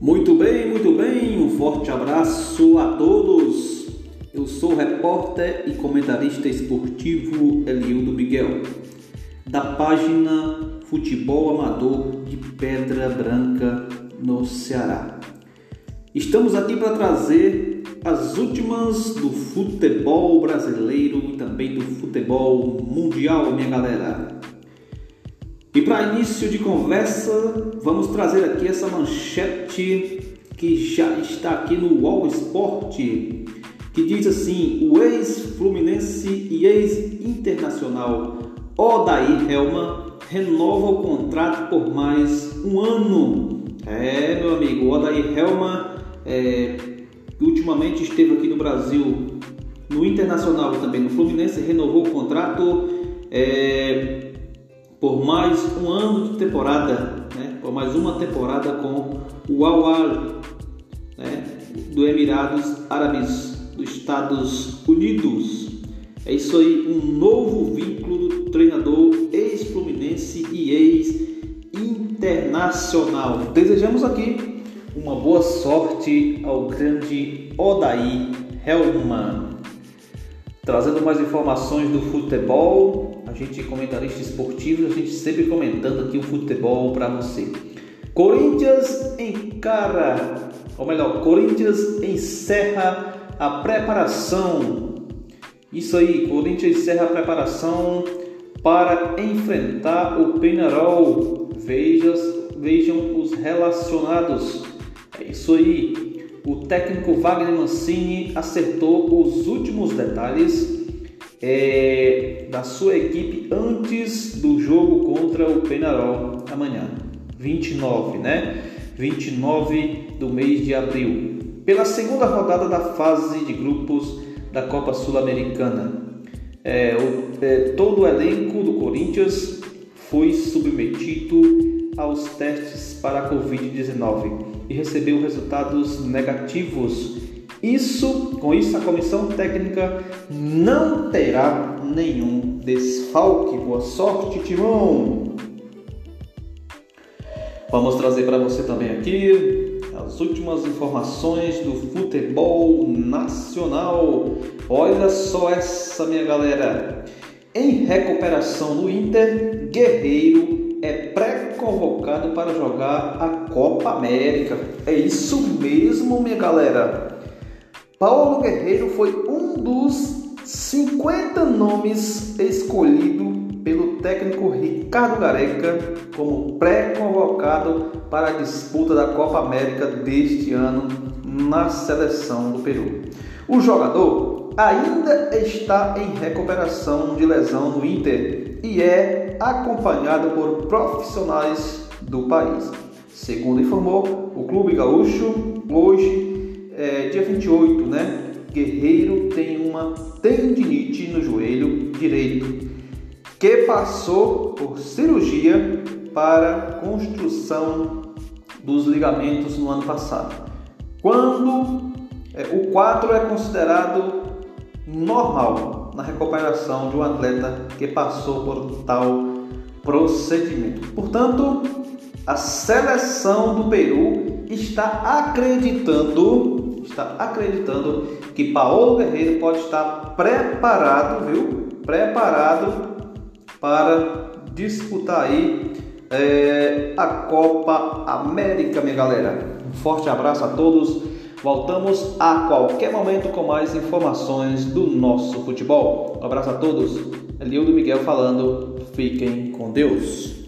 Muito bem, muito bem, um forte abraço a todos. Eu sou o repórter e comentarista esportivo Eliudo Miguel, da página Futebol Amador de Pedra Branca, no Ceará. Estamos aqui para trazer as últimas do futebol brasileiro e também do futebol mundial, minha galera. E para início de conversa, vamos trazer aqui essa manchete que já está aqui no Wall Sport, que diz assim: o ex-Fluminense e ex-internacional Odair Helma renova o contrato por mais um ano. É, meu amigo, Odair Helma é, ultimamente esteve aqui no Brasil, no Internacional também no Fluminense, renovou o contrato. É, por mais um ano de temporada, né? por mais uma temporada com o Al né? do Emirados Árabes dos Estados Unidos. É isso aí, um novo vínculo do treinador ex-fluminense e ex-internacional. Desejamos aqui uma boa sorte ao grande Odaí Helman. Trazendo mais informações do futebol, a gente comentarista esportivo, a gente sempre comentando aqui o futebol para você. Corinthians encara, ou melhor, Corinthians encerra a preparação. Isso aí, Corinthians encerra a preparação para enfrentar o Penarol. Veja, vejam os relacionados. É isso aí. O técnico Wagner Mancini acertou os últimos detalhes é, da sua equipe antes do jogo contra o Penarol amanhã, 29, né? 29 do mês de abril, pela segunda rodada da fase de grupos da Copa Sul-Americana. É, é, todo o elenco do Corinthians foi submetido aos testes para a Covid-19 e recebeu resultados negativos isso, com isso, a comissão técnica não terá nenhum desfalque. Boa sorte, Timão! Vamos trazer para você também aqui as últimas informações do futebol nacional. Olha só essa, minha galera. Em recuperação no Inter, Guerreiro é pré-convocado para jogar a Copa América. É isso mesmo, minha galera. Paulo Guerreiro foi um dos 50 nomes escolhido pelo técnico Ricardo Gareca como pré-convocado para a disputa da Copa América deste ano na seleção do Peru. O jogador ainda está em recuperação de lesão no Inter e é acompanhado por profissionais do país. Segundo informou o Clube Gaúcho, hoje é, dia 28, né? Guerreiro tem uma tendinite no joelho direito que passou por cirurgia para construção dos ligamentos no ano passado. Quando é, o 4 é considerado normal na recuperação de um atleta que passou por tal procedimento. Portanto, a seleção do Peru está acreditando está acreditando que Paulo Guerreiro pode estar preparado, viu? Preparado para disputar aí é, a Copa América, minha galera. Um forte abraço a todos. Voltamos a qualquer momento com mais informações do nosso futebol. Um abraço a todos. Eliudo Miguel falando. Fiquem com Deus.